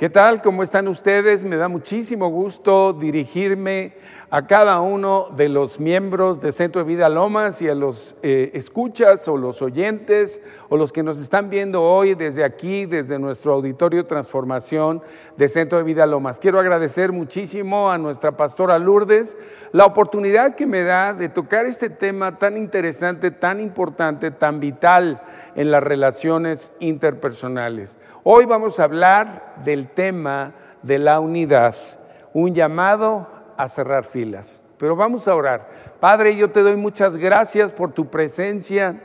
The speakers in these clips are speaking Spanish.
¿Qué tal? ¿Cómo están ustedes? Me da muchísimo gusto dirigirme a cada uno de los miembros de Centro de Vida Lomas y a los eh, escuchas o los oyentes o los que nos están viendo hoy desde aquí, desde nuestro auditorio Transformación de Centro de Vida Lomas. Quiero agradecer muchísimo a nuestra pastora Lourdes la oportunidad que me da de tocar este tema tan interesante, tan importante, tan vital en las relaciones interpersonales. Hoy vamos a hablar del tema de la unidad, un llamado a cerrar filas. Pero vamos a orar. Padre, yo te doy muchas gracias por tu presencia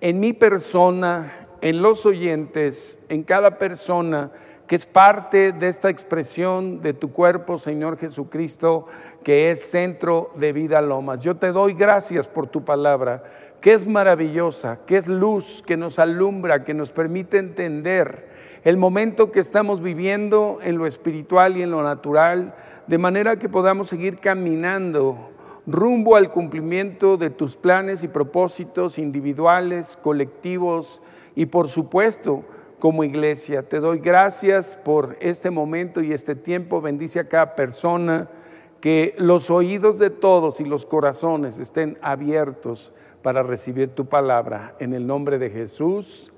en mi persona, en los oyentes, en cada persona que es parte de esta expresión de tu cuerpo, Señor Jesucristo, que es centro de vida lomas. Yo te doy gracias por tu palabra, que es maravillosa, que es luz, que nos alumbra, que nos permite entender el momento que estamos viviendo en lo espiritual y en lo natural de manera que podamos seguir caminando rumbo al cumplimiento de tus planes y propósitos individuales, colectivos y por supuesto como iglesia. Te doy gracias por este momento y este tiempo. Bendice a cada persona, que los oídos de todos y los corazones estén abiertos para recibir tu palabra. En el nombre de Jesús.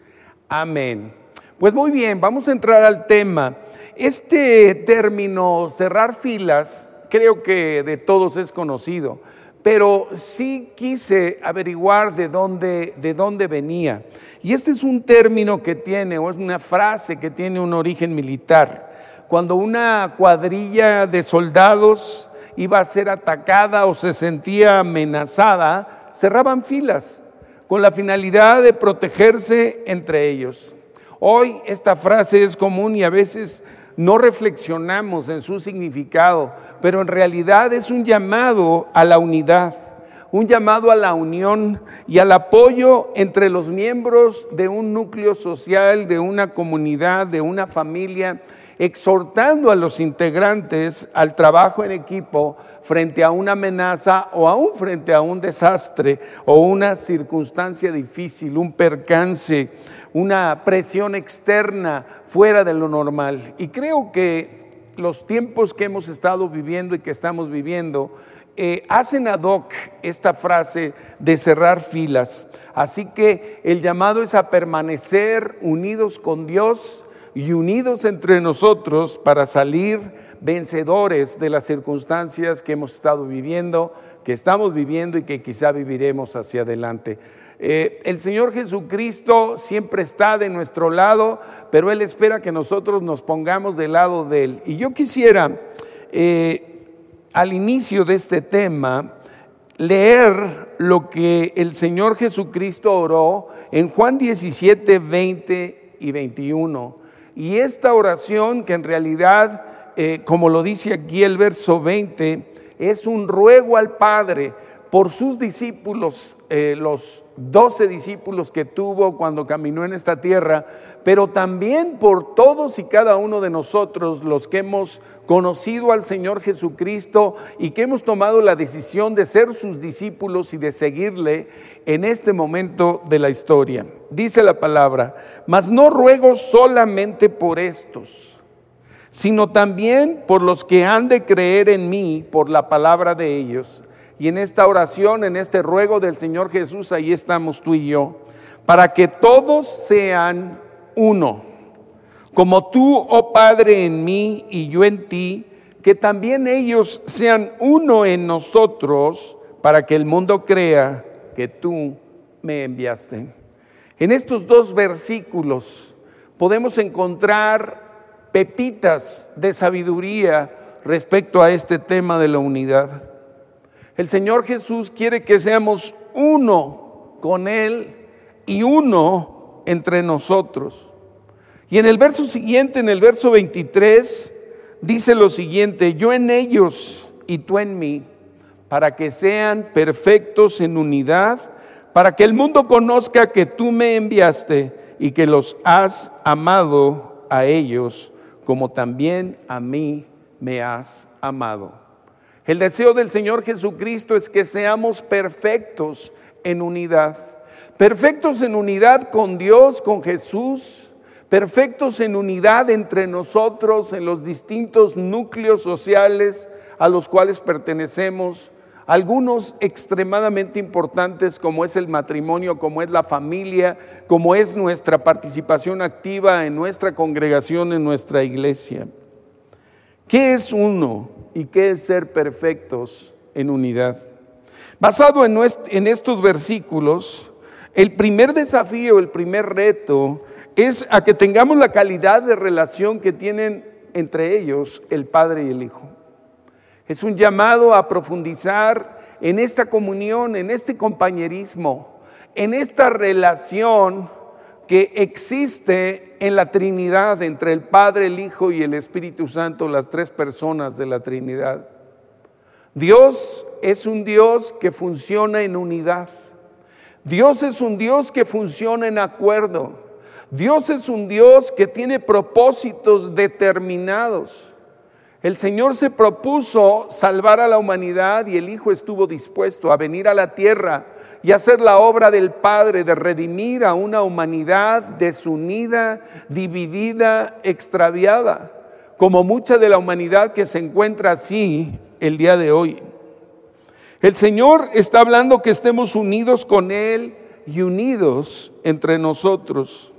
Amén. Pues muy bien, vamos a entrar al tema. Este término cerrar filas creo que de todos es conocido, pero sí quise averiguar de dónde, de dónde venía. Y este es un término que tiene, o es una frase que tiene un origen militar. Cuando una cuadrilla de soldados iba a ser atacada o se sentía amenazada, cerraban filas con la finalidad de protegerse entre ellos. Hoy esta frase es común y a veces no reflexionamos en su significado, pero en realidad es un llamado a la unidad, un llamado a la unión y al apoyo entre los miembros de un núcleo social, de una comunidad, de una familia, exhortando a los integrantes al trabajo en equipo frente a una amenaza o aún frente a un desastre o una circunstancia difícil, un percance, una presión externa fuera de lo normal. Y creo que los tiempos que hemos estado viviendo y que estamos viviendo eh, hacen ad hoc esta frase de cerrar filas. Así que el llamado es a permanecer unidos con Dios y unidos entre nosotros para salir vencedores de las circunstancias que hemos estado viviendo, que estamos viviendo y que quizá viviremos hacia adelante. Eh, el Señor Jesucristo siempre está de nuestro lado, pero Él espera que nosotros nos pongamos del lado de Él. Y yo quisiera, eh, al inicio de este tema, leer lo que el Señor Jesucristo oró en Juan 17, 20 y 21. Y esta oración, que en realidad, eh, como lo dice aquí el verso 20, es un ruego al Padre por sus discípulos, los doce discípulos que tuvo cuando caminó en esta tierra, pero también por todos y cada uno de nosotros los que hemos conocido al Señor Jesucristo y que hemos tomado la decisión de ser sus discípulos y de seguirle en este momento de la historia. Dice la palabra, mas no ruego solamente por estos, sino también por los que han de creer en mí por la palabra de ellos y en esta oración, en este ruego del Señor Jesús, ahí estamos tú y yo, para que todos sean uno, como tú, oh Padre, en mí y yo en ti, que también ellos sean uno en nosotros, para que el mundo crea que tú me enviaste. En estos dos versículos podemos encontrar pepitas de sabiduría respecto a este tema de la unidad. El Señor Jesús quiere que seamos uno con Él y uno entre nosotros. Y en el verso siguiente, en el verso 23, dice lo siguiente, yo en ellos y tú en mí, para que sean perfectos en unidad, para que el mundo conozca que tú me enviaste y que los has amado a ellos como también a mí me has amado. El deseo del Señor Jesucristo es que seamos perfectos en unidad. Perfectos en unidad con Dios, con Jesús, perfectos en unidad entre nosotros, en los distintos núcleos sociales a los cuales pertenecemos, algunos extremadamente importantes como es el matrimonio, como es la familia, como es nuestra participación activa en nuestra congregación, en nuestra iglesia. ¿Qué es uno y qué es ser perfectos en unidad? Basado en, estos versículos, el primer desafío, el primer reto es a que tengamos la calidad de relación que tienen entre ellos el Padre y el Hijo. Es un llamado a profundizar en esta comunión, en este compañerismo, en esta relación que existe en la Trinidad entre el Padre, el Hijo y el Espíritu Santo, las tres personas de la Trinidad. Dios es un Dios que funciona en unidad. Dios es un Dios que funciona en acuerdo. Dios es un Dios que tiene propósitos determinados. El Señor se propuso salvar a la humanidad y el Hijo estuvo dispuesto a venir a la tierra y hacer la obra del Padre de redimir a una humanidad desunida, dividida, extraviada, como mucha de la humanidad que se encuentra así el día de hoy. El Señor está hablando que estemos unidos con Él y unidos entre nosotros.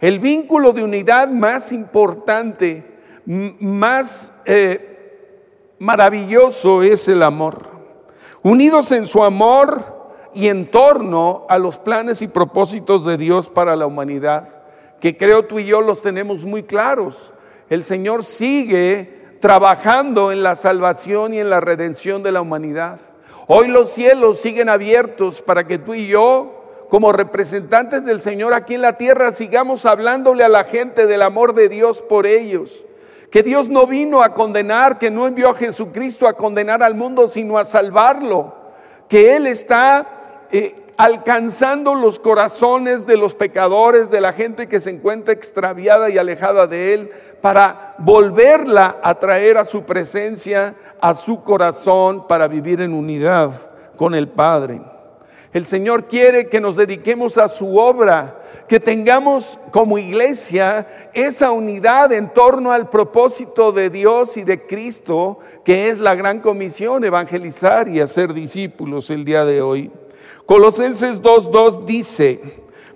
El vínculo de unidad más importante, más eh, maravilloso es el amor. Unidos en su amor y en torno a los planes y propósitos de Dios para la humanidad, que creo tú y yo los tenemos muy claros. El Señor sigue trabajando en la salvación y en la redención de la humanidad. Hoy los cielos siguen abiertos para que tú y yo, como representantes del Señor aquí en la tierra, sigamos hablándole a la gente del amor de Dios por ellos. Que Dios no vino a condenar, que no envió a Jesucristo a condenar al mundo, sino a salvarlo. Que Él está eh, alcanzando los corazones de los pecadores, de la gente que se encuentra extraviada y alejada de Él, para volverla a traer a su presencia, a su corazón, para vivir en unidad con el Padre. El Señor quiere que nos dediquemos a su obra, que tengamos como iglesia esa unidad en torno al propósito de Dios y de Cristo, que es la gran comisión, evangelizar y hacer discípulos el día de hoy. Colosenses 2.2 dice,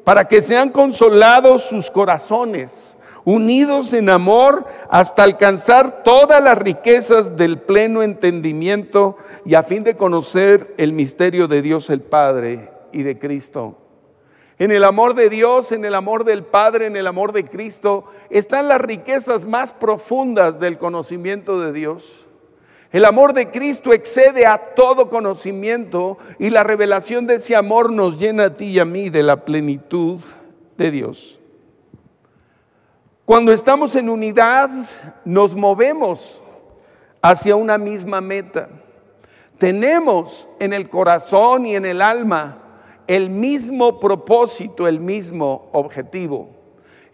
para que sean consolados sus corazones unidos en amor hasta alcanzar todas las riquezas del pleno entendimiento y a fin de conocer el misterio de Dios el Padre y de Cristo. En el amor de Dios, en el amor del Padre, en el amor de Cristo, están las riquezas más profundas del conocimiento de Dios. El amor de Cristo excede a todo conocimiento y la revelación de ese amor nos llena a ti y a mí de la plenitud de Dios. Cuando estamos en unidad, nos movemos hacia una misma meta. Tenemos en el corazón y en el alma el mismo propósito, el mismo objetivo.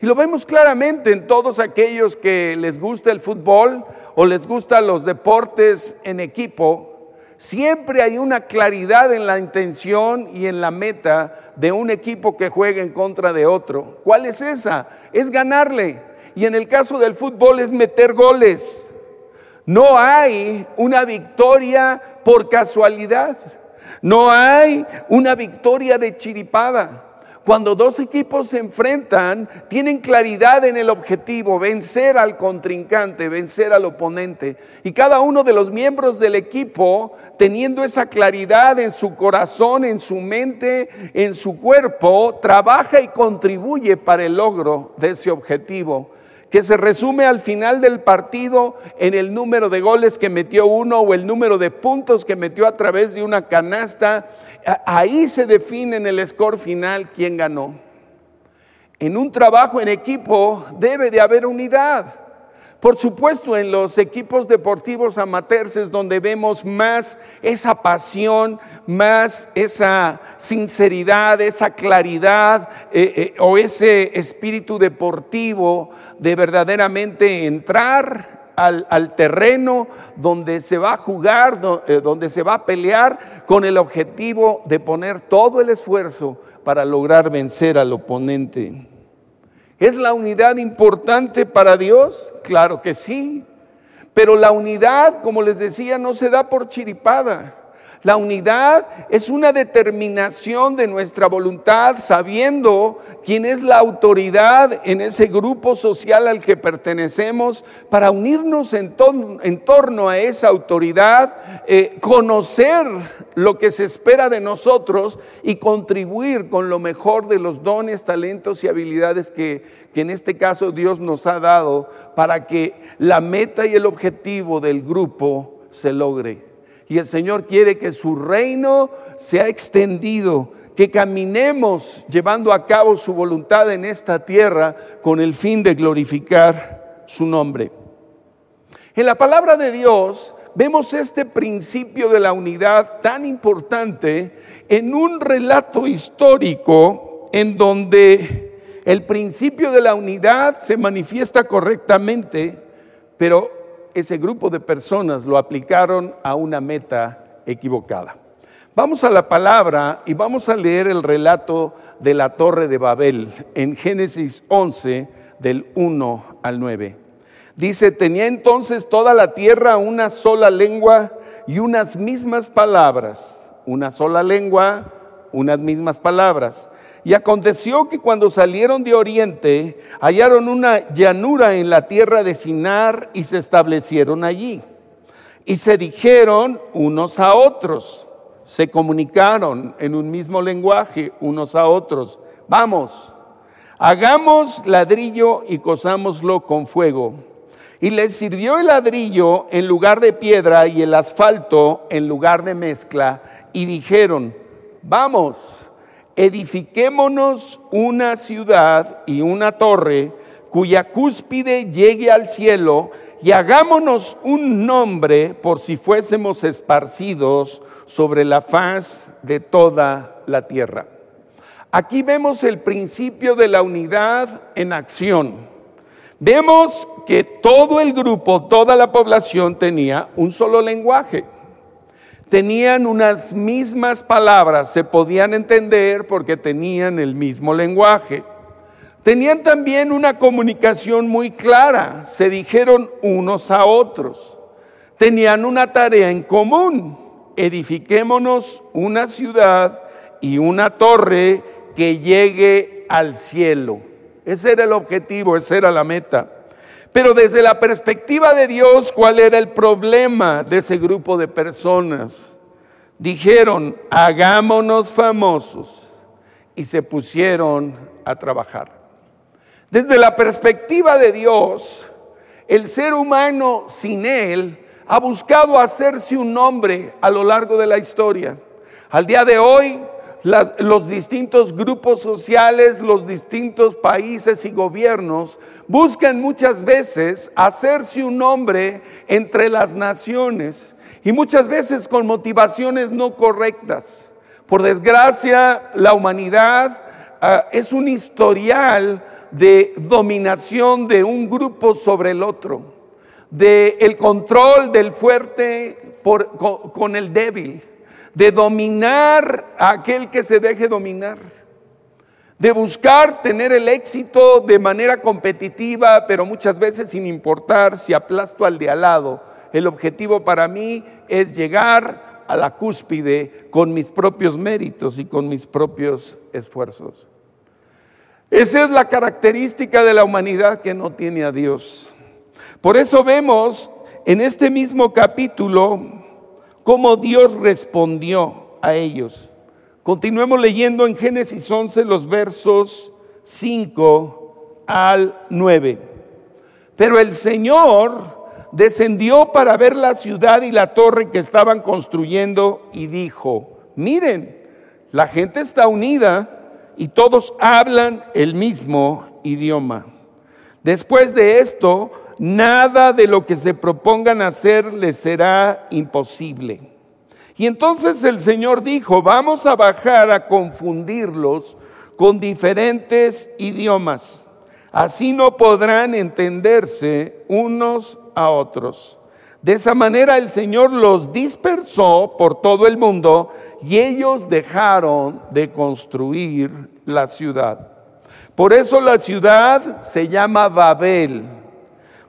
Y lo vemos claramente en todos aquellos que les gusta el fútbol o les gustan los deportes en equipo. Siempre hay una claridad en la intención y en la meta de un equipo que juega en contra de otro. ¿Cuál es esa? Es ganarle. Y en el caso del fútbol es meter goles. No hay una victoria por casualidad. No hay una victoria de chiripada. Cuando dos equipos se enfrentan, tienen claridad en el objetivo, vencer al contrincante, vencer al oponente. Y cada uno de los miembros del equipo, teniendo esa claridad en su corazón, en su mente, en su cuerpo, trabaja y contribuye para el logro de ese objetivo que se resume al final del partido en el número de goles que metió uno o el número de puntos que metió a través de una canasta. Ahí se define en el score final quién ganó. En un trabajo en equipo debe de haber unidad. Por supuesto, en los equipos deportivos amateurs es donde vemos más esa pasión, más esa sinceridad, esa claridad eh, eh, o ese espíritu deportivo de verdaderamente entrar al, terreno donde se va a jugar, eh, donde se va a pelear con el objetivo de poner todo el esfuerzo para lograr vencer al oponente. ¿Es la unidad importante para Dios? Claro que sí. Pero la unidad, como les decía, no se da por chiripada. La unidad es una determinación de nuestra voluntad sabiendo quién es la autoridad en ese grupo social al que pertenecemos para unirnos en, torno a esa autoridad, eh, conocer lo que se espera de nosotros y contribuir con lo mejor de los dones, talentos y habilidades que, que en este caso Dios nos ha dado para que la meta y el objetivo del grupo se logre y el Señor quiere que su reino sea extendido, que caminemos llevando a cabo su voluntad en esta tierra con el fin de glorificar su nombre. En la palabra de Dios vemos este principio de la unidad tan importante en un relato histórico en donde el principio de la unidad se manifiesta correctamente, pero ese grupo de personas lo aplicaron a una meta equivocada. Vamos a la palabra y vamos a leer el relato de la torre de Babel en Génesis 11 del 1 al 9. Dice, tenía entonces toda la tierra una sola lengua y unas mismas palabras, una sola lengua, unas mismas palabras. Y aconteció que cuando salieron de oriente, hallaron una llanura en la tierra de Sinar y se establecieron allí. Y se dijeron unos a otros, se comunicaron en un mismo lenguaje unos a otros, vamos, hagamos ladrillo y cosámoslo con fuego. Y les sirvió el ladrillo en lugar de piedra y el asfalto en lugar de mezcla. Y dijeron, vamos edifiquémonos una ciudad y una torre cuya cúspide llegue al cielo y hagámonos un nombre por si fuésemos esparcidos sobre la faz de toda la tierra. Aquí vemos el principio de la unidad en acción. Vemos que todo el grupo, toda la población tenía un solo lenguaje tenían unas mismas palabras, se podían entender porque tenían el mismo lenguaje. Tenían también una comunicación muy clara, se dijeron unos a otros. Tenían una tarea en común, edifiquémonos una ciudad y una torre que llegue al cielo. Ese era el objetivo, esa era la meta. Pero desde la perspectiva de Dios, ¿cuál era el problema de ese grupo de personas? Dijeron, hagámonos famosos y se pusieron a trabajar. Desde la perspectiva de Dios, el ser humano sin Él ha buscado hacerse un nombre a lo largo de la historia. Al día de hoy, los distintos grupos sociales, los distintos países y gobiernos buscan muchas veces hacerse un nombre entre las naciones y muchas veces con motivaciones no correctas. Por desgracia, la humanidad ah, es un historial de dominación de un grupo sobre el otro, de el control del fuerte con el débil de dominar a aquel que se deje dominar, de buscar tener el éxito de manera competitiva, pero muchas veces sin importar si aplasto al de al lado. El objetivo para mí es llegar a la cúspide con mis propios méritos y con mis propios esfuerzos. Esa es la característica de la humanidad que no tiene a Dios. Por eso vemos en este mismo capítulo cómo Dios respondió a ellos. Continuemos leyendo en Génesis 11 los versos 5 al 9. Pero el Señor descendió para ver la ciudad y la torre que estaban construyendo y dijo, miren, la gente está unida y todos hablan el mismo idioma. Después de esto, nada de lo que se propongan hacer les será imposible. Y entonces el Señor dijo, vamos a bajar a confundirlos con diferentes idiomas. Así no podrán entenderse unos a otros. De esa manera el Señor los dispersó por todo el mundo y ellos dejaron de construir la ciudad. Por eso la ciudad se llama Babel,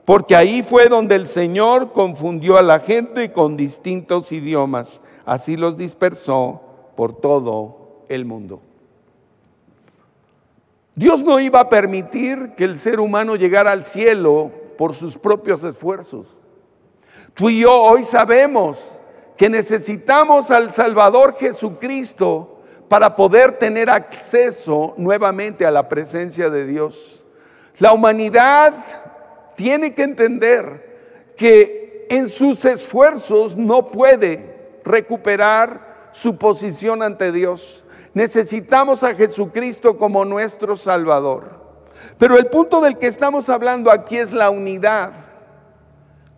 porque ahí fue donde el Señor confundió a la gente con distintos idiomas. Así los dispersó por todo el mundo. Dios no iba a permitir que el ser humano llegara al cielo por sus propios esfuerzos. Tú y yo hoy sabemos que necesitamos al Salvador Jesucristo para poder tener acceso nuevamente a la presencia de Dios. La humanidad tiene que entender que en sus esfuerzos no puede recuperar su posición ante Dios. Necesitamos a Jesucristo como nuestro Salvador. Pero el punto del que estamos hablando aquí es la unidad.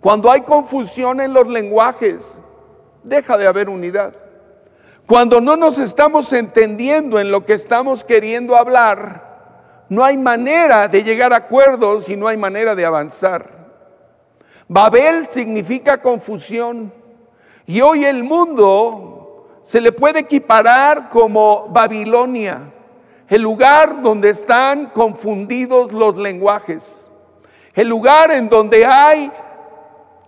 Cuando hay confusión en los lenguajes, deja de haber unidad. Cuando no nos estamos entendiendo en lo que estamos queriendo hablar, no hay manera de llegar a acuerdos y no hay manera de avanzar. Babel significa confusión y hoy el mundo se le puede equiparar como Babilonia, el lugar donde están confundidos los lenguajes, el lugar en donde hay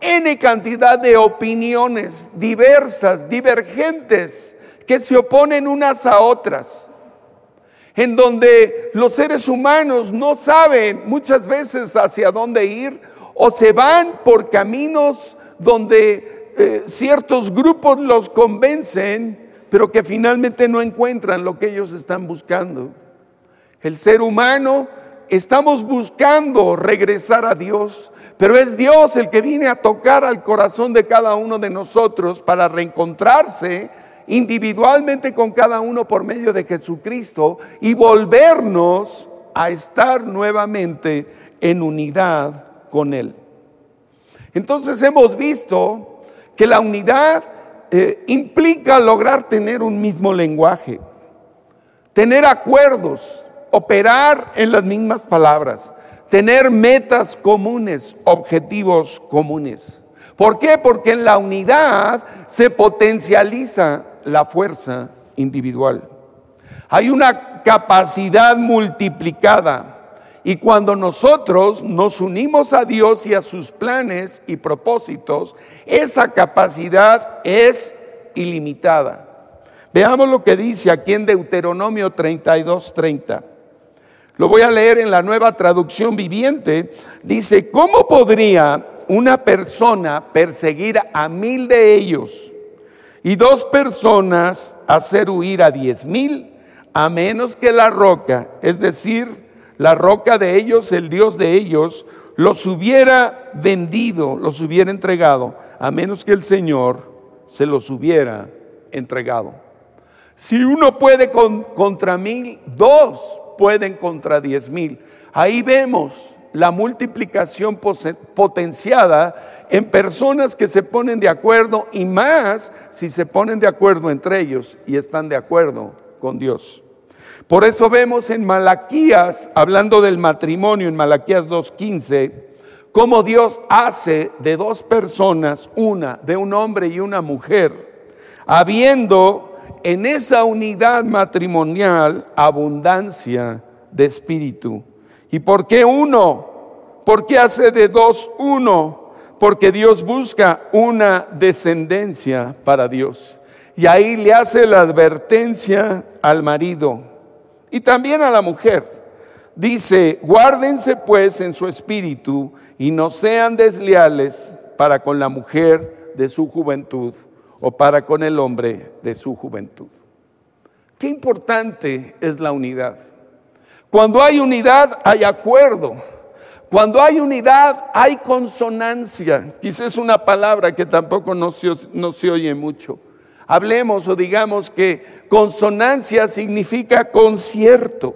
N cantidad de opiniones diversas, divergentes, que se oponen unas a otras, en donde los seres humanos no saben muchas veces hacia dónde ir o se van por caminos donde eh, ciertos grupos los convencen, pero que finalmente no encuentran lo que ellos están buscando. El ser humano estamos buscando regresar a Dios, pero es Dios el que viene a tocar al corazón de cada uno de nosotros para reencontrarse individualmente con cada uno por medio de Jesucristo y volvernos a estar nuevamente en unidad con Él. Entonces hemos visto que la unidad eh, implica lograr tener un mismo lenguaje, tener acuerdos, operar en las mismas palabras, tener metas comunes, objetivos comunes. ¿Por qué? Porque en la unidad se potencializa la fuerza individual. Hay una capacidad multiplicada y cuando nosotros nos unimos a Dios y a sus planes y propósitos, esa capacidad es ilimitada. Veamos lo que dice aquí en Deuteronomio 32, 30. Lo voy a leer en la nueva traducción viviente. Dice, ¿cómo podría una persona perseguir a mil de ellos y dos personas hacer huir a diez mil? A menos que la roca, es decir, la roca de ellos, el Dios de ellos, los hubiera vendido, los hubiera entregado, a menos que el Señor se los hubiera entregado. Si uno puede contra mil, dos pueden contra diez mil. Ahí vemos la multiplicación potenciada en personas que se ponen de acuerdo y más si se ponen de acuerdo entre ellos y están de acuerdo con Dios. Por eso vemos en Malaquías, hablando del matrimonio en Malaquías 2.15, cómo Dios hace de dos personas una, de un hombre y una mujer, habiendo en esa unidad matrimonial abundancia de espíritu. ¿Y por qué uno? ¿Por qué hace de dos uno? Porque Dios busca una descendencia para Dios. Y ahí le hace la advertencia al marido y también a la mujer. Dice, guárdense pues en su espíritu y no sean desleales para con la mujer de su juventud o para con el hombre de su juventud. Qué importante es la unidad. Cuando hay unidad hay acuerdo. Cuando hay unidad hay consonancia. Quizás es una palabra que tampoco no se, no se oye mucho. Hablemos o digamos que consonancia significa concierto.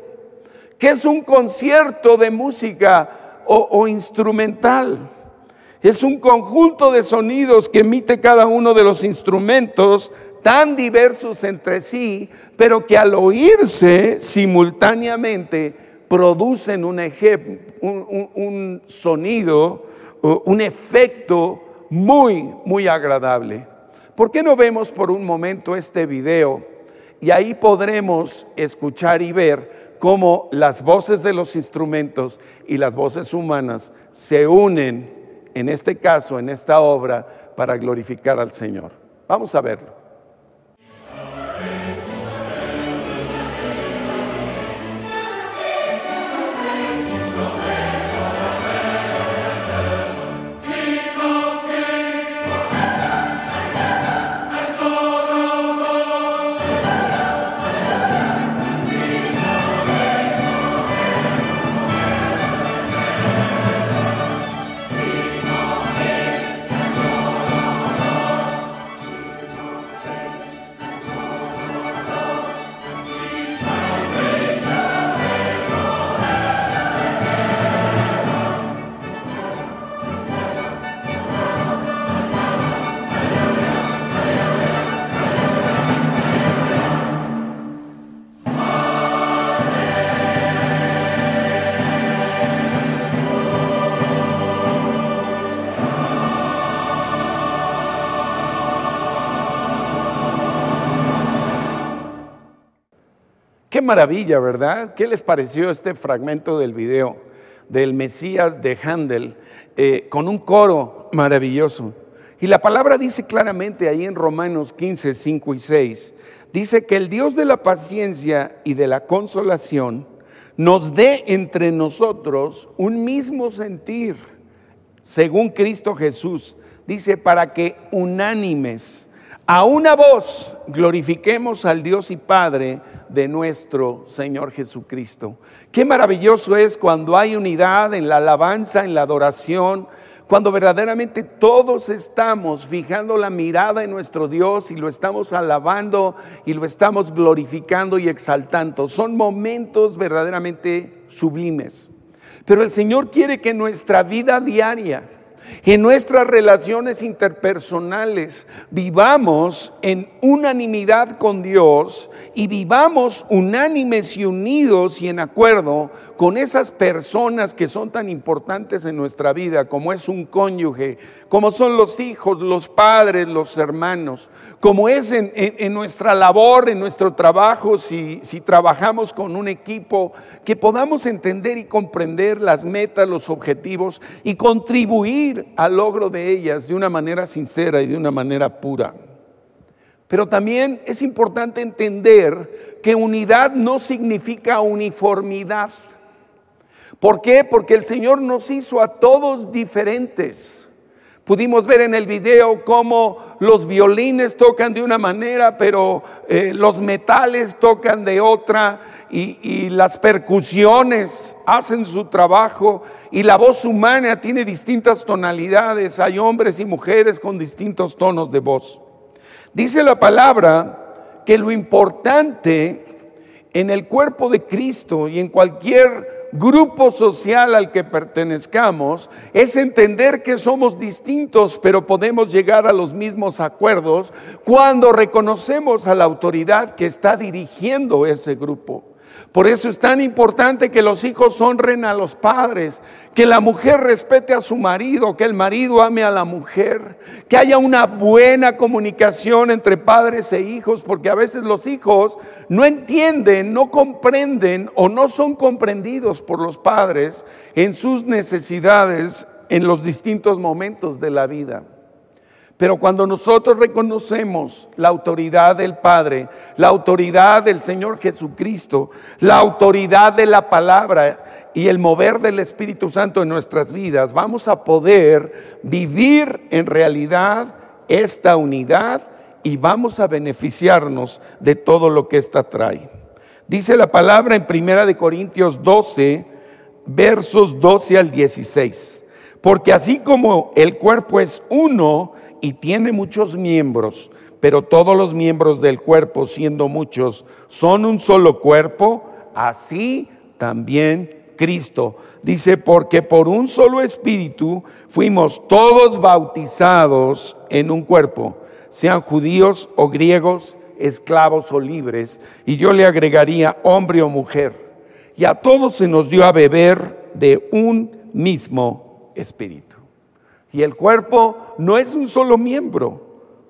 ¿Qué es un concierto de música o, o instrumental? Es un conjunto de sonidos que emite cada uno de los instrumentos, tan diversos entre sí, pero que al oírse simultáneamente producen un, un, sonido, un efecto muy, muy agradable. ¿Por qué no vemos por un momento este video y ahí podremos escuchar y ver cómo las voces de los instrumentos y las voces humanas se unen, en este caso, en esta obra, para glorificar al Señor. Vamos a verlo. Qué maravilla, ¿verdad? ¿Qué les pareció este fragmento del video del Mesías de Handel eh, con un coro maravilloso? Y la palabra dice claramente ahí en Romanos 15, 5 y 6, dice que el Dios de la paciencia y de la consolación nos dé entre nosotros un mismo sentir, según Cristo Jesús. Dice, para que unánimes, a una voz, glorifiquemos al Dios y Padre de nuestro Señor Jesucristo. Qué maravilloso es cuando hay unidad en la alabanza, en la adoración, cuando verdaderamente todos estamos fijando la mirada en nuestro Dios y lo estamos alabando y lo estamos glorificando y exaltando. Son momentos verdaderamente sublimes. Pero el Señor quiere que nuestra vida diaria, en nuestras relaciones interpersonales vivamos en unanimidad con Dios y vivamos unánimes y unidos y en acuerdo con esas personas que son tan importantes en nuestra vida, como es un cónyuge, como son los hijos, los padres, los hermanos, como es en, nuestra labor, en nuestro trabajo, si, trabajamos con un equipo, que podamos entender y comprender las metas, los objetivos y contribuir al logro de ellas de una manera sincera y de una manera pura. Pero también es importante entender que unidad no significa uniformidad. ¿Por qué? Porque el Señor nos hizo a todos diferentes. Pudimos ver en el video cómo los violines tocan de una manera, pero eh, los metales tocan de otra y, las percusiones hacen su trabajo y la voz humana tiene distintas tonalidades. Hay hombres y mujeres con distintos tonos de voz. Dice la palabra que lo importante en el cuerpo de Cristo y en cualquier grupo social al que pertenezcamos es entender que somos distintos, pero podemos llegar a los mismos acuerdos cuando reconocemos a la autoridad que está dirigiendo ese grupo. Por eso es tan importante que los hijos honren a los padres, que la mujer respete a su marido, que el marido ame a la mujer, que haya una buena comunicación entre padres e hijos, porque a veces los hijos no entienden, no comprenden o no son comprendidos por los padres en sus necesidades en los distintos momentos de la vida. Pero cuando nosotros reconocemos la autoridad del Padre, la autoridad del Señor Jesucristo, la autoridad de la palabra y el mover del Espíritu Santo en nuestras vidas, vamos a poder vivir en realidad esta unidad y vamos a beneficiarnos de todo lo que ésta trae. Dice la palabra en Primera de Corintios 12, versos 12 al 16. Porque así como el cuerpo es uno y tiene muchos miembros, pero todos los miembros del cuerpo, siendo muchos, son un solo cuerpo, así también Cristo. Dice, porque por un solo espíritu fuimos todos bautizados en un cuerpo, sean judíos o griegos, esclavos o libres, y yo le agregaría hombre o mujer. Y a todos se nos dio a beber de un mismo espíritu. Y el cuerpo no es un solo miembro,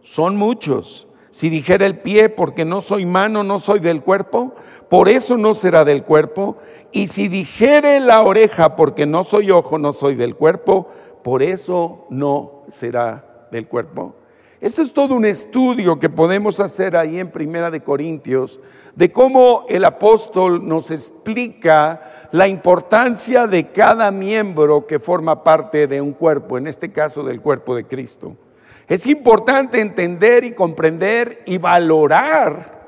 son muchos, Si dijera el pie, porque no soy mano, no soy del cuerpo, por eso no será del cuerpo. Y si dijere la oreja, porque no soy ojo, no soy del cuerpo, por eso no será del cuerpo. Eso es todo un estudio que podemos hacer ahí en Primera de Corintios, de cómo el apóstol nos explica la importancia de cada miembro que forma parte de un cuerpo, en este caso del cuerpo de Cristo. Es importante entender y comprender y valorar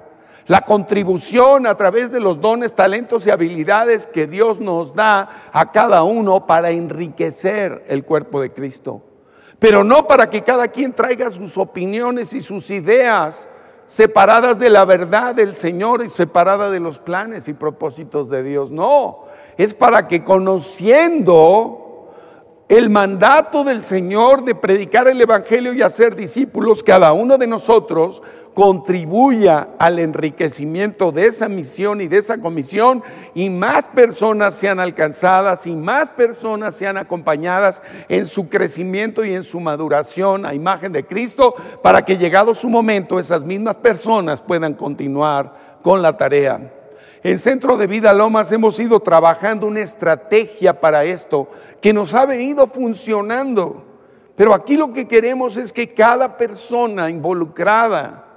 la contribución a través de los dones, talentos y habilidades que Dios nos da a cada uno para enriquecer el cuerpo de Cristo pero no para que cada quien traiga sus opiniones y sus ideas separadas de la verdad del Señor y separadas de los planes y propósitos de Dios. No, es para que conociendo el mandato del Señor de predicar el Evangelio y hacer discípulos, cada uno de nosotros contribuya al enriquecimiento de esa misión y de esa comisión y más personas sean alcanzadas y más personas sean acompañadas en su crecimiento y en su maduración a imagen de Cristo para que llegado su momento esas mismas personas puedan continuar con la tarea. En Centro de Vida Lomas hemos ido trabajando una estrategia para esto que nos ha venido funcionando. Pero aquí lo que queremos es que cada persona involucrada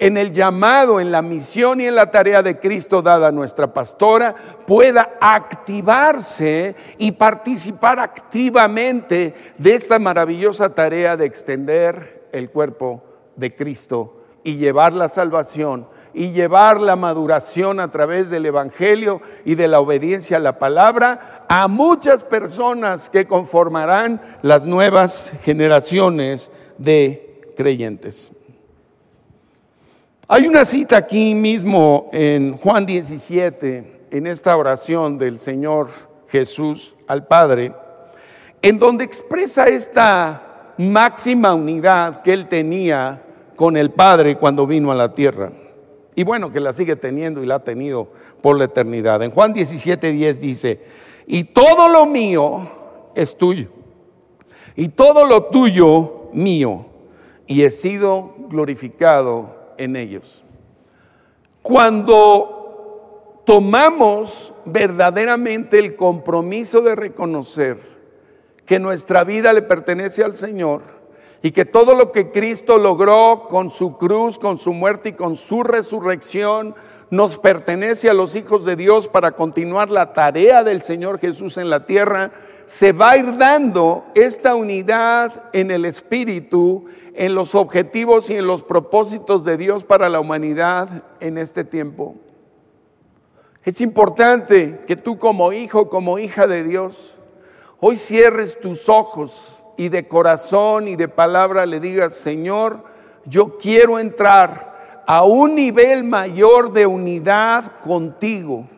en el llamado, en la misión y en la tarea de Cristo dada a nuestra pastora, pueda activarse y participar activamente de esta maravillosa tarea de extender el cuerpo de Cristo y llevar la salvación y llevar la maduración a través del Evangelio y de la obediencia a la palabra a muchas personas que conformarán las nuevas generaciones de creyentes. Hay una cita aquí mismo en Juan 17, en esta oración del Señor Jesús al Padre, en donde expresa esta máxima unidad que él tenía con el Padre cuando vino a la tierra. Y bueno, que la sigue teniendo y la ha tenido por la eternidad. En Juan 17, 10 dice, y todo lo mío es tuyo, y todo lo tuyo mío, y he sido glorificado en ellos. Cuando tomamos verdaderamente el compromiso de reconocer que nuestra vida le pertenece al Señor, y que todo lo que Cristo logró con su cruz, con su muerte y con su resurrección nos pertenece a los hijos de Dios para continuar la tarea del Señor Jesús en la tierra, se va a ir dando esta unidad en el Espíritu, en los objetivos y en los propósitos de Dios para la humanidad en este tiempo. Es importante que tú como hijo, como hija de Dios, hoy cierres tus ojos y de corazón y de palabra le digas, Señor, yo quiero entrar a un nivel mayor de unidad contigo.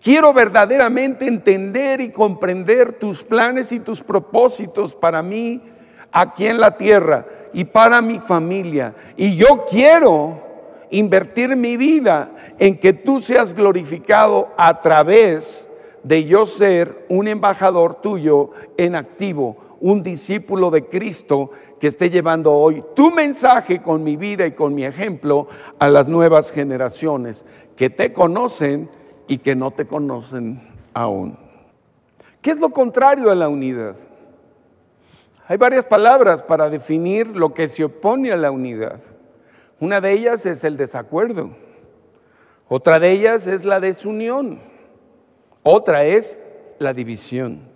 Quiero verdaderamente entender y comprender tus planes y tus propósitos para mí aquí en la tierra y para mi familia. Y yo quiero invertir mi vida en que tú seas glorificado a través de yo ser un embajador tuyo en activo un discípulo de Cristo que esté llevando hoy tu mensaje con mi vida y con mi ejemplo a las nuevas generaciones que te conocen y que no te conocen aún. ¿Qué es lo contrario a la unidad? Hay varias palabras para definir lo que se opone a la unidad. Una de ellas es el desacuerdo. Otra de ellas es la desunión. Otra es la división.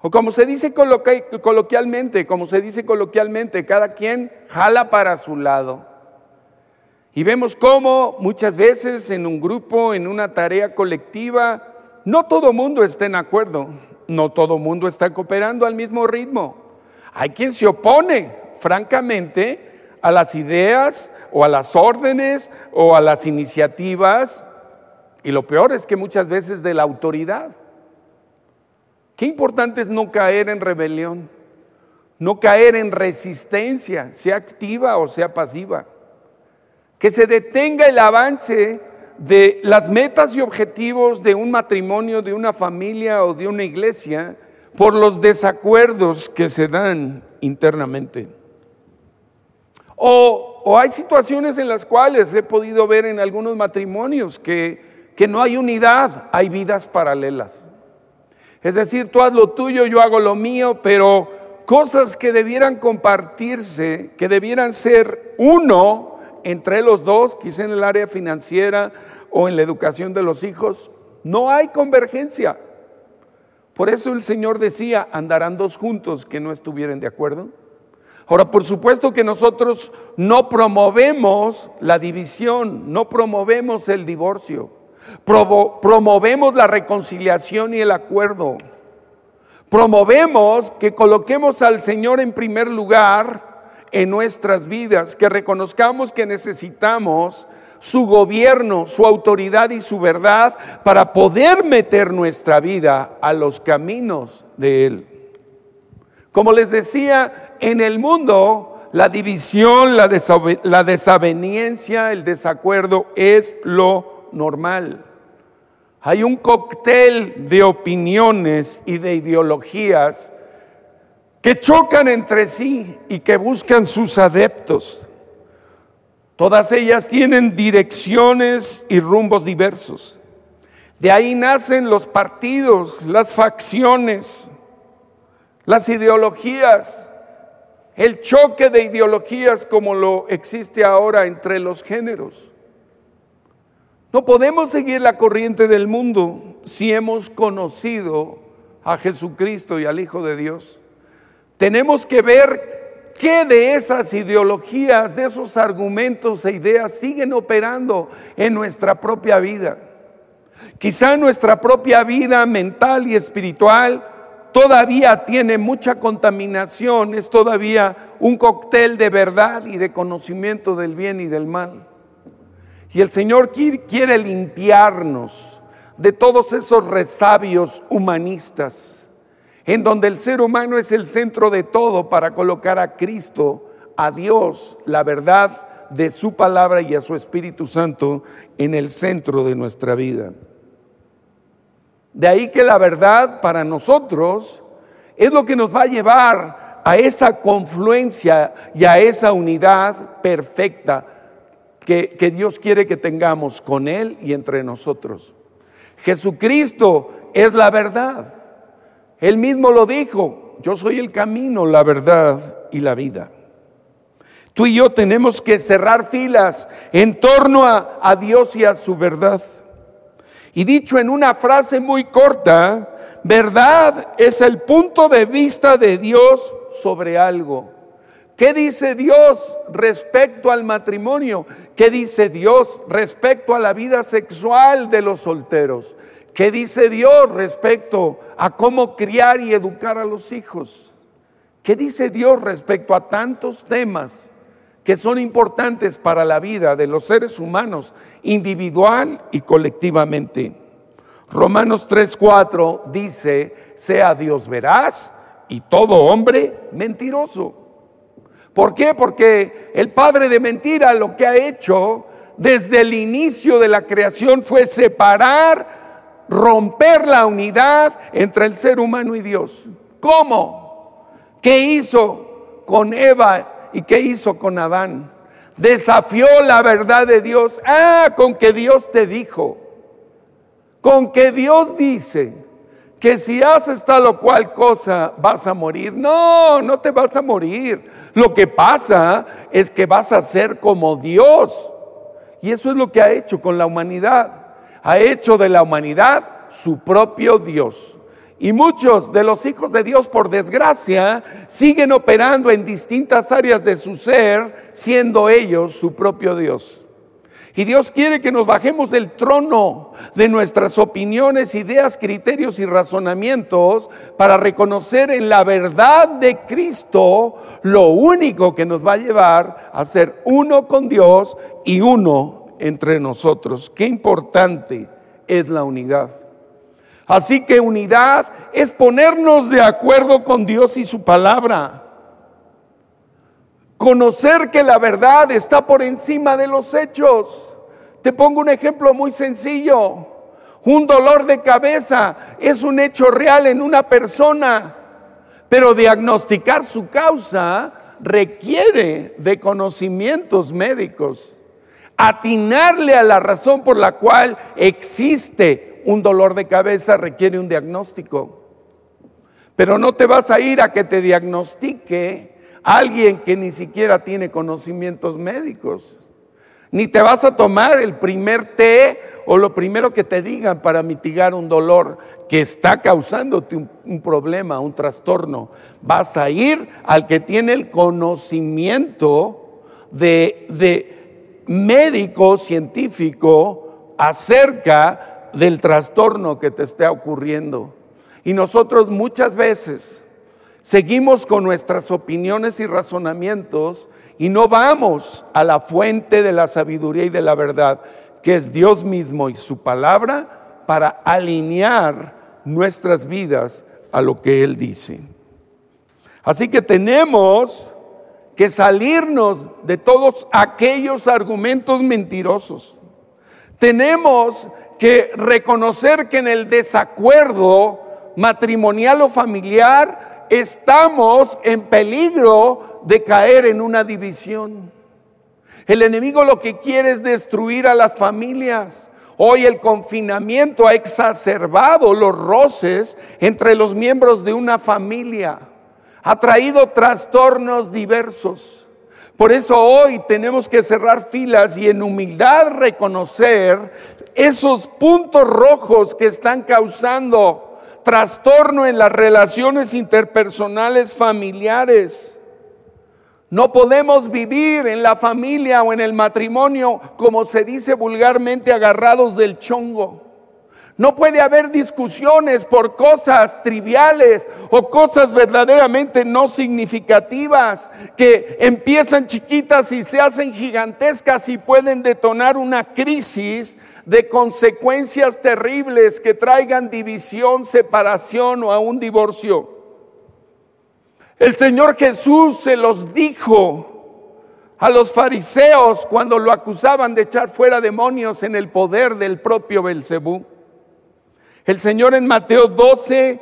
O como se dice coloquialmente, como se dice coloquialmente, cada quien jala para su lado. Y vemos cómo muchas veces en un grupo, en una tarea colectiva, no todo mundo está en acuerdo, no todo mundo está cooperando al mismo ritmo. Hay quien se opone, francamente, a las ideas o a las órdenes o a las iniciativas. Y lo peor es que muchas veces de la autoridad. Qué importante es no caer en rebelión, no caer en resistencia, sea activa o sea pasiva. Que se detenga el avance de las metas y objetivos de un matrimonio, de una familia o de una iglesia por los desacuerdos que se dan internamente. O hay situaciones en las cuales he podido ver en algunos matrimonios que, que no hay unidad, hay vidas paralelas. Es decir, tú haz lo tuyo, yo hago lo mío, pero cosas que debieran compartirse, que debieran ser uno entre los dos, quizá en el área financiera o en la educación de los hijos, no hay convergencia. Por eso el Señor decía, andarán dos juntos que no estuvieran de acuerdo. Ahora, por supuesto que nosotros no promovemos la división, no promovemos el divorcio, promovemos la reconciliación y el acuerdo. Promovemos que coloquemos al Señor en primer lugar en nuestras vidas, que reconozcamos que necesitamos su gobierno, su autoridad y su verdad para poder meter nuestra vida a los caminos de Él. Como les decía, en el mundo la división, la, la desaveniencia, el desacuerdo es lo normal. Hay un cóctel de opiniones y de ideologías que chocan entre sí y que buscan sus adeptos. Todas ellas tienen direcciones y rumbos diversos. De ahí nacen los partidos, las facciones, las ideologías, el choque de ideologías como lo existe ahora entre los géneros. No podemos seguir la corriente del mundo si hemos conocido a Jesucristo y al Hijo de Dios. Tenemos que ver ¿Qué de esas ideologías, de esos argumentos e ideas siguen operando en nuestra propia vida? Quizá nuestra propia vida mental y espiritual todavía tiene mucha contaminación, es todavía un cóctel de verdad y de conocimiento del bien y del mal. Y el Señor quiere limpiarnos de todos esos resabios humanistas en donde el ser humano es el centro de todo para colocar a Cristo, a Dios, la verdad de su palabra y a su Espíritu Santo en el centro de nuestra vida. De ahí que la verdad para nosotros es lo que nos va a llevar a esa confluencia y a esa unidad perfecta que, Dios quiere que tengamos con Él y entre nosotros. Jesucristo es la verdad. Él mismo lo dijo, yo soy el camino, la verdad y la vida. Tú y yo tenemos que cerrar filas en torno a, a, Dios y a su verdad. Y dicho en una frase muy corta, verdad es el punto de vista de Dios sobre algo. ¿Qué dice Dios respecto al matrimonio? ¿Qué dice Dios respecto a la vida sexual de los solteros? ¿Qué dice Dios respecto a cómo criar y educar a los hijos? ¿Qué dice Dios respecto a tantos temas que son importantes para la vida de los seres humanos, individual y colectivamente? Romanos 3:4 dice, sea Dios veraz y todo hombre mentiroso. ¿Por qué? Porque el padre de mentira lo que ha hecho desde el inicio de la creación fue separar romper la unidad entre el ser humano y Dios. ¿Cómo? ¿Qué hizo con Eva y qué hizo con Adán? Desafió la verdad de Dios. Ah, con que Dios te dijo. Con que Dios dice que si haces tal o cual cosa vas a morir. No, no te vas a morir. Lo que pasa es que vas a ser como Dios. Y eso es lo que ha hecho con la humanidad ha hecho de la humanidad su propio Dios. Y muchos de los hijos de Dios, por desgracia, siguen operando en distintas áreas de su ser, siendo ellos su propio Dios. Y Dios quiere que nos bajemos del trono de nuestras opiniones, ideas, criterios y razonamientos para reconocer en la verdad de Cristo lo único que nos va a llevar a ser uno con Dios y uno entre nosotros. Qué importante es la unidad. Así que unidad es ponernos de acuerdo con Dios y su palabra. Conocer que la verdad está por encima de los hechos. Te pongo un ejemplo muy sencillo. Un dolor de cabeza es un hecho real en una persona, pero diagnosticar su causa requiere de conocimientos médicos. Atinarle a la razón por la cual existe un dolor de cabeza requiere un diagnóstico. Pero no te vas a ir a que te diagnostique alguien que ni siquiera tiene conocimientos médicos. Ni te vas a tomar el primer té o lo primero que te digan para mitigar un dolor que está causándote un, problema, un trastorno. Vas a ir al que tiene el conocimiento de, de médico científico acerca del trastorno que te esté ocurriendo. Y nosotros muchas veces seguimos con nuestras opiniones y razonamientos y no vamos a la fuente de la sabiduría y de la verdad, que es Dios mismo y su palabra, para alinear nuestras vidas a lo que Él dice. Así que tenemos que salirnos de todos aquellos argumentos mentirosos. Tenemos que reconocer que en el desacuerdo matrimonial o familiar estamos en peligro de caer en una división. El enemigo lo que quiere es destruir a las familias. Hoy el confinamiento ha exacerbado los roces entre los miembros de una familia. Ha traído trastornos diversos. Por eso hoy tenemos que cerrar filas y en humildad reconocer esos puntos rojos que están causando trastorno en las relaciones interpersonales familiares. No podemos vivir en la familia o en el matrimonio, como se dice vulgarmente, agarrados del chongo. No puede haber discusiones por cosas triviales o cosas verdaderamente no significativas que empiezan chiquitas y se hacen gigantescas y pueden detonar una crisis de consecuencias terribles que traigan división, separación o a un divorcio. El Señor Jesús se los dijo a los fariseos cuando lo acusaban de echar fuera demonios en el poder del propio Belcebú. El Señor en Mateo 12,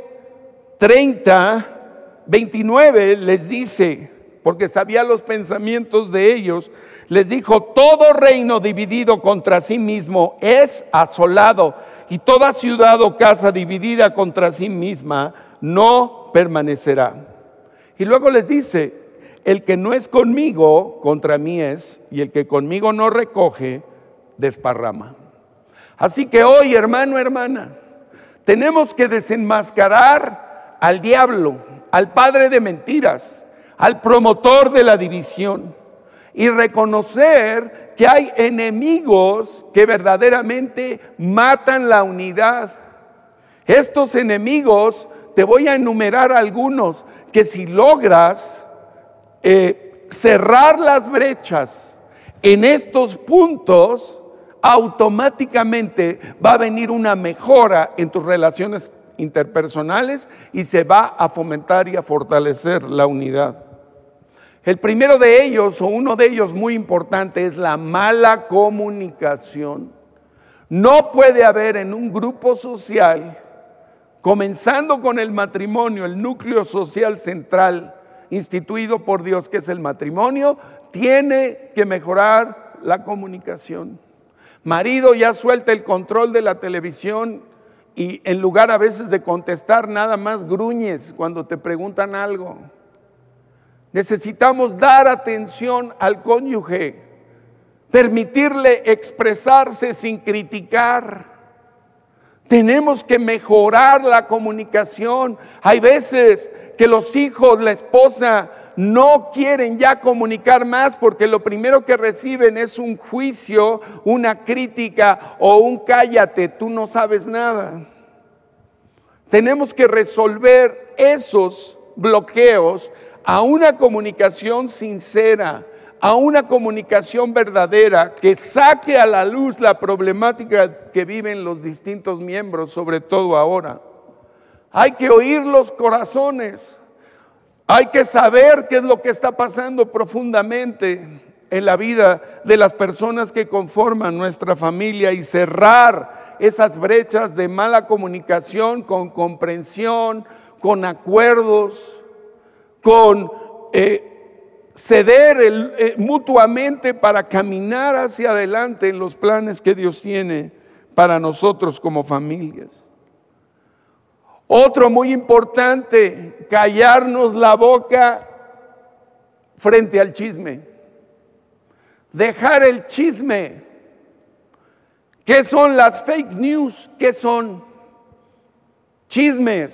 30, 29 les dice, porque sabía los pensamientos de ellos, les dijo, todo reino dividido contra sí mismo es asolado y toda ciudad o casa dividida contra sí misma no permanecerá. Y luego les dice, el que no es conmigo, contra mí es, y el que conmigo no recoge, desparrama. Así que hoy, hermano, hermana, tenemos que desenmascarar al diablo, al padre de mentiras, al promotor de la división y reconocer que hay enemigos que verdaderamente matan la unidad. Estos enemigos te voy a enumerar algunos que si logras eh, cerrar las brechas en estos puntos, automáticamente va a venir una mejora en tus relaciones interpersonales y se va a fomentar y a fortalecer la unidad. El primero de ellos, o uno de ellos muy importante, es la mala comunicación. No puede haber en un grupo social comenzando con el matrimonio, el núcleo social central instituido por Dios, que es el matrimonio, tiene que mejorar la comunicación. Marido ya suelta el control de la televisión y en lugar a veces de contestar nada más gruñes cuando te preguntan algo. Necesitamos dar atención al cónyuge, permitirle expresarse sin criticar tenemos que mejorar la comunicación. Hay veces que los hijos, la esposa, no quieren ya comunicar más porque lo primero que reciben es un juicio, una crítica o un cállate, tú no sabes nada. Tenemos que resolver esos bloqueos a una comunicación sincera, a una comunicación verdadera que saque a la luz la problemática que viven los distintos miembros, sobre todo ahora. Hay que oír los corazones, hay que saber qué es lo que está pasando profundamente en la vida de las personas que conforman nuestra familia y cerrar esas brechas de mala comunicación con comprensión, con acuerdos, con... Eh, ceder eh, mutuamente para caminar hacia adelante en los planes que Dios tiene para nosotros como familias. Otro muy importante, callarnos la boca frente al chisme. Dejar el chisme. ¿Qué son las fake news? ¿Qué son? Chismes,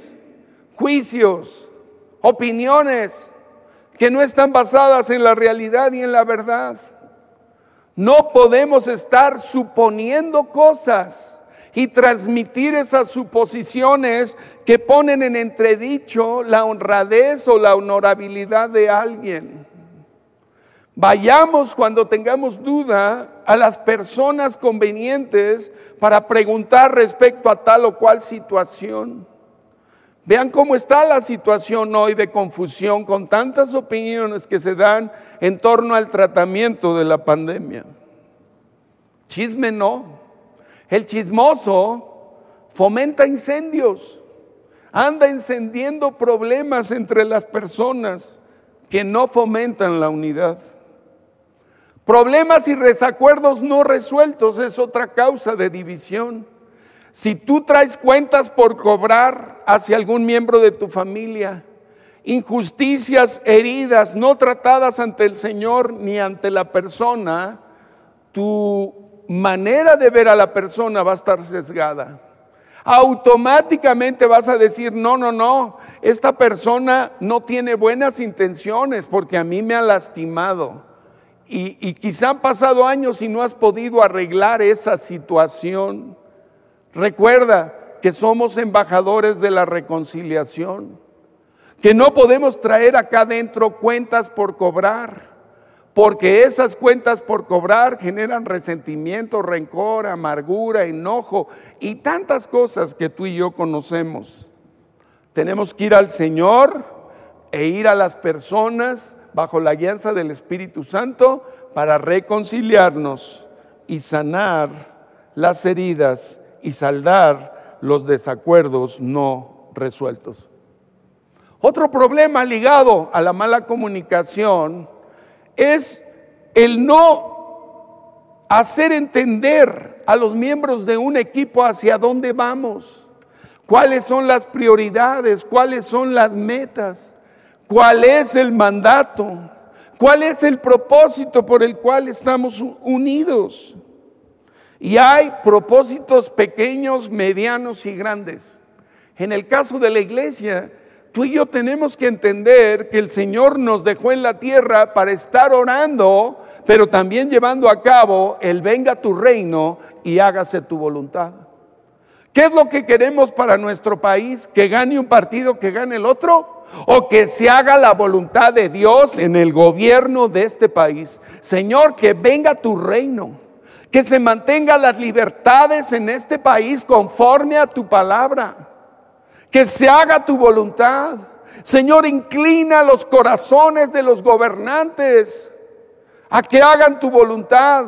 juicios, opiniones que no están basadas en la realidad y en la verdad. No podemos estar suponiendo cosas y transmitir esas suposiciones que ponen en entredicho la honradez o la honorabilidad de alguien. Vayamos cuando tengamos duda a las personas convenientes para preguntar respecto a tal o cual situación. Vean cómo está la situación hoy de confusión con tantas opiniones que se dan en torno al tratamiento de la pandemia. Chisme no. El chismoso fomenta incendios, anda encendiendo problemas entre las personas que no fomentan la unidad. Problemas y desacuerdos no resueltos es otra causa de división. Si tú traes cuentas por cobrar hacia algún miembro de tu familia, injusticias, heridas no tratadas ante el Señor ni ante la persona, tu manera de ver a la persona va a estar sesgada. Automáticamente vas a decir, no, no, no, esta persona no tiene buenas intenciones porque a mí me ha lastimado. Y, y quizá han pasado años y no has podido arreglar esa situación. Recuerda que somos embajadores de la reconciliación, que no podemos traer acá adentro cuentas por cobrar, porque esas cuentas por cobrar generan resentimiento, rencor, amargura, enojo y tantas cosas que tú y yo conocemos. Tenemos que ir al Señor e ir a las personas bajo la guianza del Espíritu Santo para reconciliarnos y sanar las heridas y saldar los desacuerdos no resueltos. Otro problema ligado a la mala comunicación es el no hacer entender a los miembros de un equipo hacia dónde vamos, cuáles son las prioridades, cuáles son las metas, cuál es el mandato, cuál es el propósito por el cual estamos unidos. Y hay propósitos pequeños, medianos y grandes. En el caso de la iglesia, tú y yo tenemos que entender que el Señor nos dejó en la tierra para estar orando, pero también llevando a cabo el venga tu reino y hágase tu voluntad. ¿Qué es lo que queremos para nuestro país? ¿Que gane un partido, que gane el otro? ¿O que se haga la voluntad de Dios en el gobierno de este país? Señor, que venga tu reino que se mantengan las libertades en este país conforme a tu palabra, que se haga tu voluntad. Señor, inclina los corazones de los gobernantes a que hagan tu voluntad.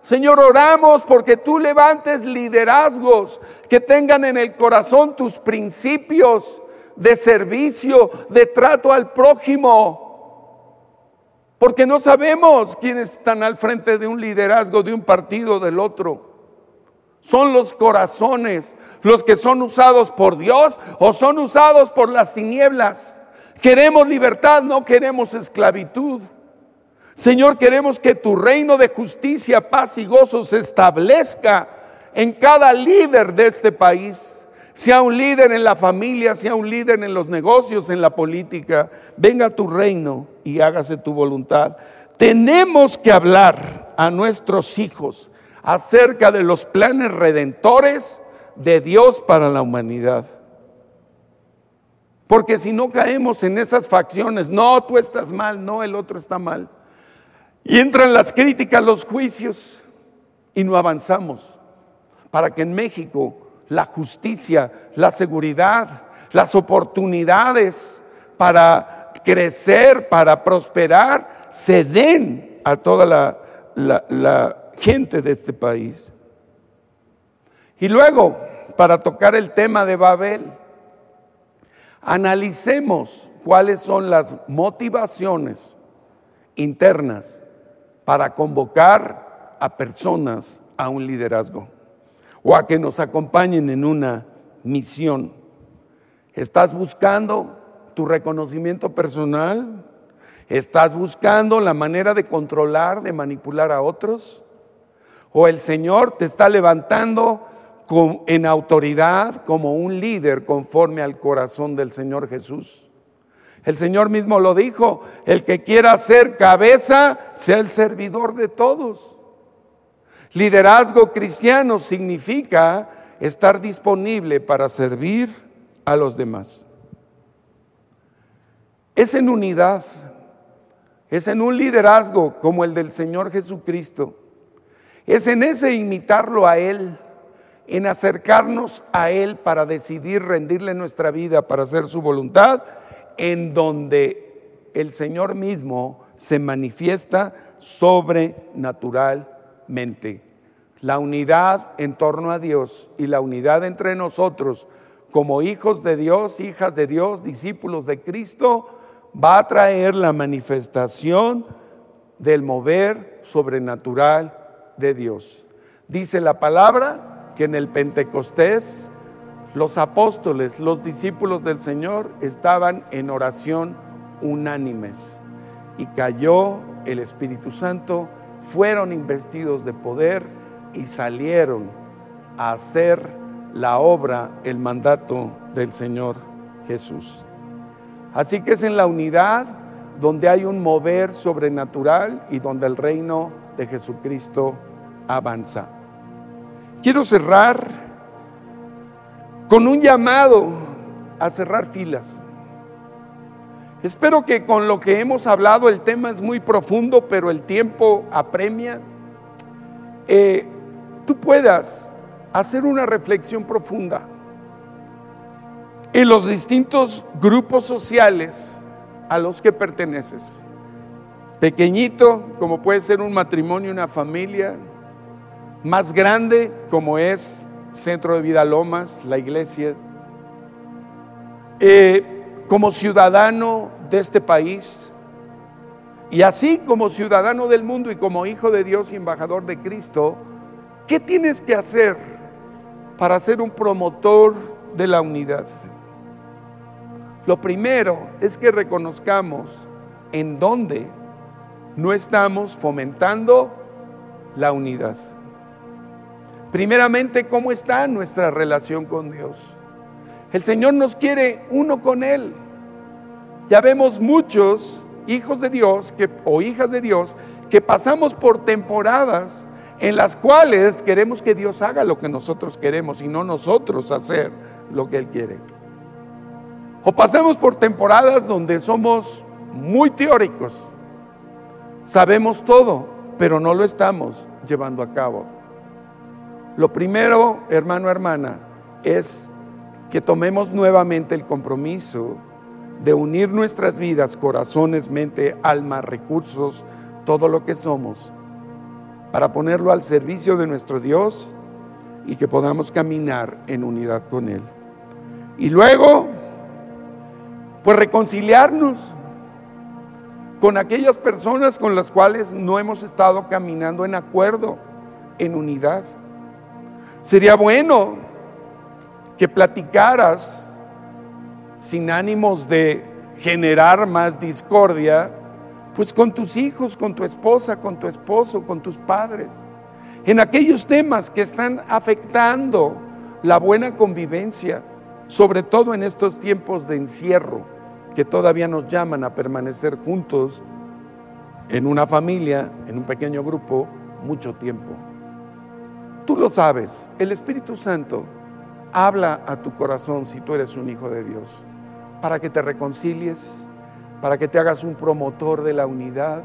Señor, oramos porque tú levantes liderazgos que tengan en el corazón tus principios de servicio, de trato al prójimo, porque no sabemos quiénes están al frente de un liderazgo, de un partido, del otro. Son los corazones los que son usados por Dios o son usados por las tinieblas. Queremos libertad, no queremos esclavitud. Señor, queremos que tu reino de justicia, paz y gozo se establezca en cada líder de este país sea un líder en la familia, sea un líder en los negocios, en la política. Venga tu reino y hágase tu voluntad. Tenemos que hablar a nuestros hijos acerca de los planes redentores de Dios para la humanidad. Porque si no caemos en esas facciones, no, tú estás mal, no, el otro está mal. Y entran las críticas, los juicios, y no avanzamos. Para que en México la justicia, la seguridad, las oportunidades para crecer, para prosperar, se den a toda la, gente de este país. Y luego, para tocar el tema de Babel, analicemos cuáles son las motivaciones internas para convocar a personas a un liderazgo o a que nos acompañen en una misión. ¿Estás buscando tu reconocimiento personal? ¿Estás buscando la manera de controlar, de manipular a otros? ¿O el Señor te está levantando en autoridad como un líder conforme al corazón del Señor Jesús? El Señor mismo lo dijo, el que quiera ser cabeza, sea el servidor de todos. Liderazgo cristiano significa estar disponible para servir a los demás. Es en unidad, es en un liderazgo como el del Señor Jesucristo, es en ese imitarlo a Él, en acercarnos a Él para decidir rendirle nuestra vida para hacer su voluntad, en donde el Señor mismo se manifiesta sobrenaturalmente. La unidad en torno a Dios y la unidad entre nosotros como hijos de Dios, hijas de Dios, discípulos de Cristo, va a traer la manifestación del mover sobrenatural de Dios. Dice la palabra que en el Pentecostés los apóstoles, los discípulos del Señor estaban en oración unánimes y cayó el Espíritu Santo, fueron investidos de poder y salieron a hacer la obra, el mandato del Señor Jesús. Así que es en la unidad donde hay un mover sobrenatural y donde el reino de Jesucristo avanza. Quiero cerrar con un llamado a cerrar filas. Espero que con lo que hemos hablado, el tema es muy profundo, pero el tiempo apremia, eh, tú puedas hacer una reflexión profunda en los distintos grupos sociales a los que perteneces. Pequeñito, como puede ser un matrimonio, una familia, más grande, como es Centro de Vida Lomas, la iglesia. Eh, como ciudadano de este país y así como ciudadano del mundo y como hijo de Dios y embajador de Cristo, ¿qué tienes que hacer para ser un promotor de la unidad? Lo primero es que reconozcamos en dónde no estamos fomentando la unidad. Primeramente, ¿cómo está nuestra relación con Dios? El Señor nos quiere uno con Él. Ya vemos muchos hijos de Dios o hijas de Dios que pasamos por temporadas en las cuales queremos que Dios haga lo que nosotros queremos y no nosotros hacer lo que Él quiere. O pasamos por temporadas donde somos muy teóricos, sabemos todo, pero no lo estamos llevando a cabo. Lo primero, hermano, hermana, es que tomemos nuevamente el compromiso de unir nuestras vidas, corazones, mente, alma, recursos, todo lo que somos, para ponerlo al servicio de nuestro Dios y que podamos caminar en unidad con Él. Y luego, pues reconciliarnos con aquellas personas con las cuales no hemos estado caminando en acuerdo, en unidad. Sería bueno que platicaras sin ánimos de generar más discordia, pues con tus hijos, con tu esposa, con tu esposo, con tus padres, en aquellos temas que están afectando la buena convivencia, sobre todo en estos tiempos de encierro que todavía nos llaman a permanecer juntos en una familia, en un pequeño grupo, mucho tiempo. Tú lo sabes, el Espíritu Santo habla a tu corazón si tú eres un hijo de Dios, para que te reconcilies, para que te hagas un promotor de la unidad,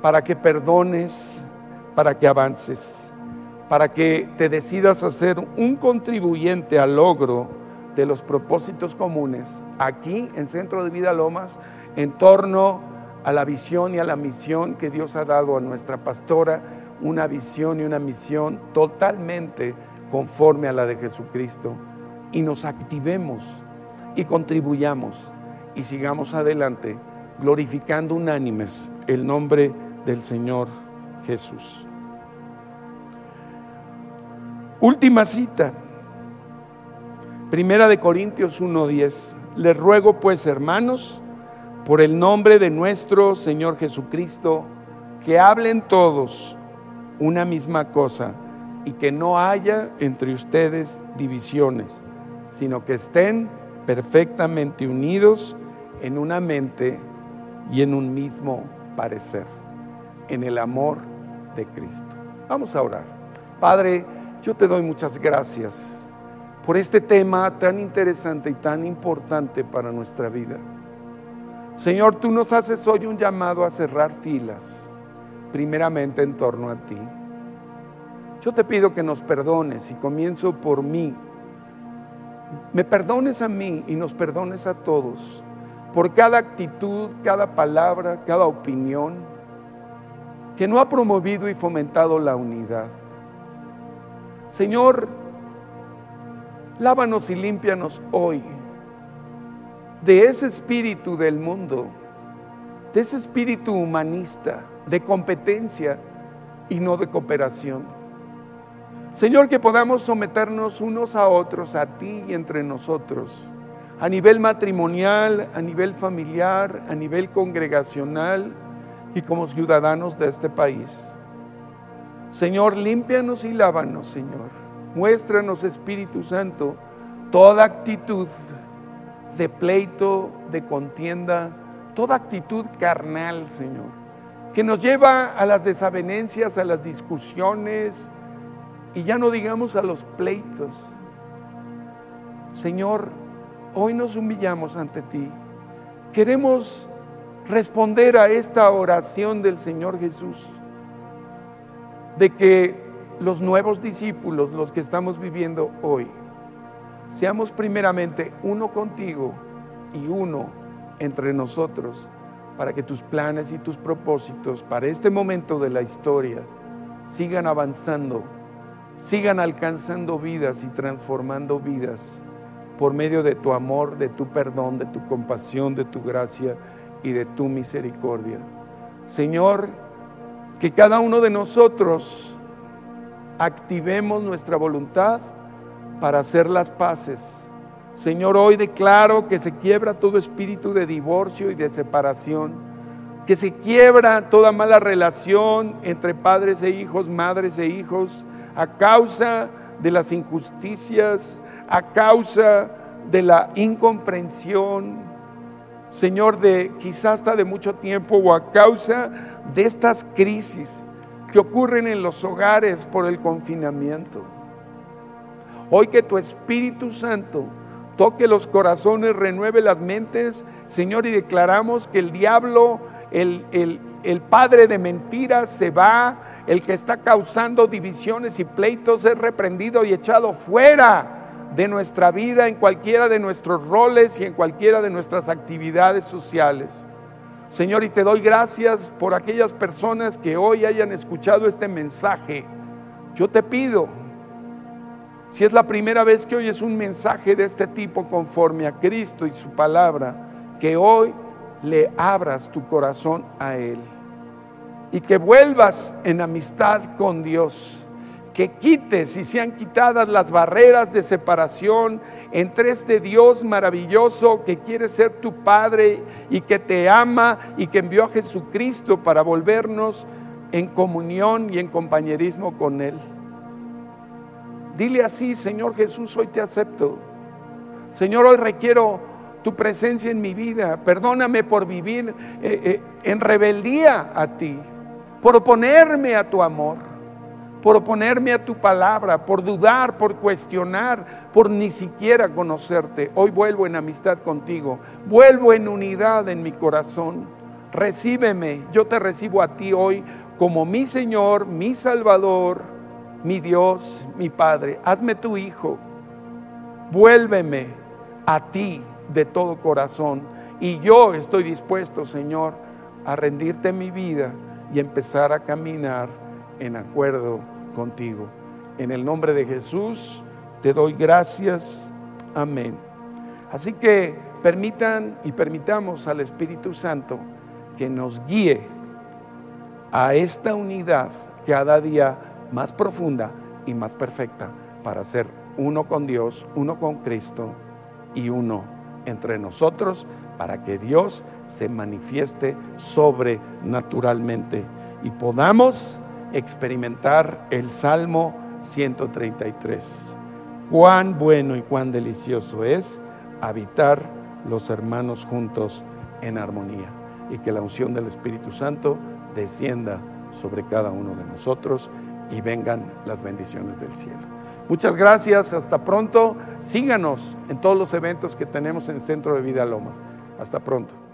para que perdones, para que avances, para que te decidas a ser un contribuyente al logro de los propósitos comunes aquí en Centro de Vida Lomas en torno a la visión y a la misión que Dios ha dado a nuestra pastora una visión y una misión totalmente conforme a la de Jesucristo y nos activemos y contribuyamos y sigamos adelante glorificando unánimes el nombre del Señor Jesús. Última cita. Primera de Corintios 1:10. Les ruego pues, hermanos, por el nombre de nuestro Señor Jesucristo, que hablen todos una misma cosa y que no haya entre ustedes divisiones, sino que estén perfectamente unidos en una mente y en un mismo parecer, en el amor de Cristo. Vamos a orar. Padre, yo te doy muchas gracias por este tema tan interesante y tan importante para nuestra vida. Señor, tú nos haces hoy un llamado a cerrar filas, primeramente en torno a ti. Yo te pido que nos perdones y comienzo por mí. Me perdones a mí y nos perdones a todos por cada actitud, cada palabra, cada opinión que no ha promovido y fomentado la unidad. Señor, lávanos y límpianos hoy de ese espíritu del mundo, de ese espíritu humanista, de competencia y no de cooperación. Señor, que podamos someternos unos a otros, a ti y entre nosotros, a nivel matrimonial, a nivel familiar, a nivel congregacional y como ciudadanos de este país. Señor, límpianos y lávanos, Señor. Muéstranos, Espíritu Santo, toda actitud de pleito, de contienda, toda actitud carnal, Señor, que nos lleva a las desavenencias, a las discusiones y ya no digamos a los pleitos. Señor, hoy nos humillamos ante ti. Queremos responder a esta oración del Señor Jesús de que los nuevos discípulos, los que estamos viviendo hoy, seamos primeramente uno contigo y uno entre nosotros, para que tus planes y tus propósitos para este momento de la historia sigan avanzando, sigan alcanzando vidas y transformando vidas por medio de tu amor, de tu perdón, de tu compasión, de tu gracia y de tu misericordia. Señor, que cada uno de nosotros activemos nuestra voluntad para hacer las paces. Señor, hoy declaro que se quiebra todo espíritu de divorcio y de separación, que se quiebra toda mala relación entre padres e hijos, madres e hijos, a causa de las injusticias, a causa de la incomprensión, Señor, de quizás hasta de mucho tiempo o a causa de estas crisis que ocurren en los hogares por el confinamiento. Hoy que tu Espíritu Santo toque los corazones, renueve las mentes, Señor, y declaramos que el diablo, el, el, el padre de mentiras se va, el que está causando divisiones y pleitos es reprendido y echado fuera de nuestra vida, en cualquiera de nuestros roles y en cualquiera de nuestras actividades sociales. Señor, y te doy gracias por aquellas personas que hoy hayan escuchado este mensaje. Yo te pido, si es la primera vez que oyes un mensaje de este tipo conforme a Cristo y su palabra, que hoy le abras tu corazón a Él y que vuelvas en amistad con Dios que quites y sean quitadas las barreras de separación entre este Dios maravilloso que quiere ser tu Padre y que te ama y que envió a Jesucristo para volvernos en comunión y en compañerismo con Él. Dile así, Señor Jesús, hoy te acepto. Señor, hoy requiero tu presencia en mi vida. Perdóname por vivir eh, eh, en rebeldía a ti, por oponerme a tu amor por oponerme a tu palabra, por dudar, por cuestionar, por ni siquiera conocerte. Hoy vuelvo en amistad contigo, vuelvo en unidad en mi corazón. Recíbeme, yo te recibo a ti hoy como mi Señor, mi Salvador, mi Dios, mi Padre. Hazme tu Hijo, vuélveme a ti de todo corazón. Y yo estoy dispuesto, Señor, a rendirte mi vida y empezar a caminar en acuerdo contigo. En el nombre de Jesús te doy gracias. Amén. Así que permitan y permitamos al Espíritu Santo que nos guíe a esta unidad cada día más profunda y más perfecta para ser uno con Dios, uno con Cristo y uno entre nosotros para que Dios se manifieste sobrenaturalmente y podamos experimentar el Salmo 133. Cuán bueno y cuán delicioso es habitar los hermanos juntos en armonía y que la unción del Espíritu Santo descienda sobre cada uno de nosotros y vengan las bendiciones del cielo. Muchas gracias, hasta pronto. Síganos en todos los eventos que tenemos en Centro de Vida Lomas. Hasta pronto.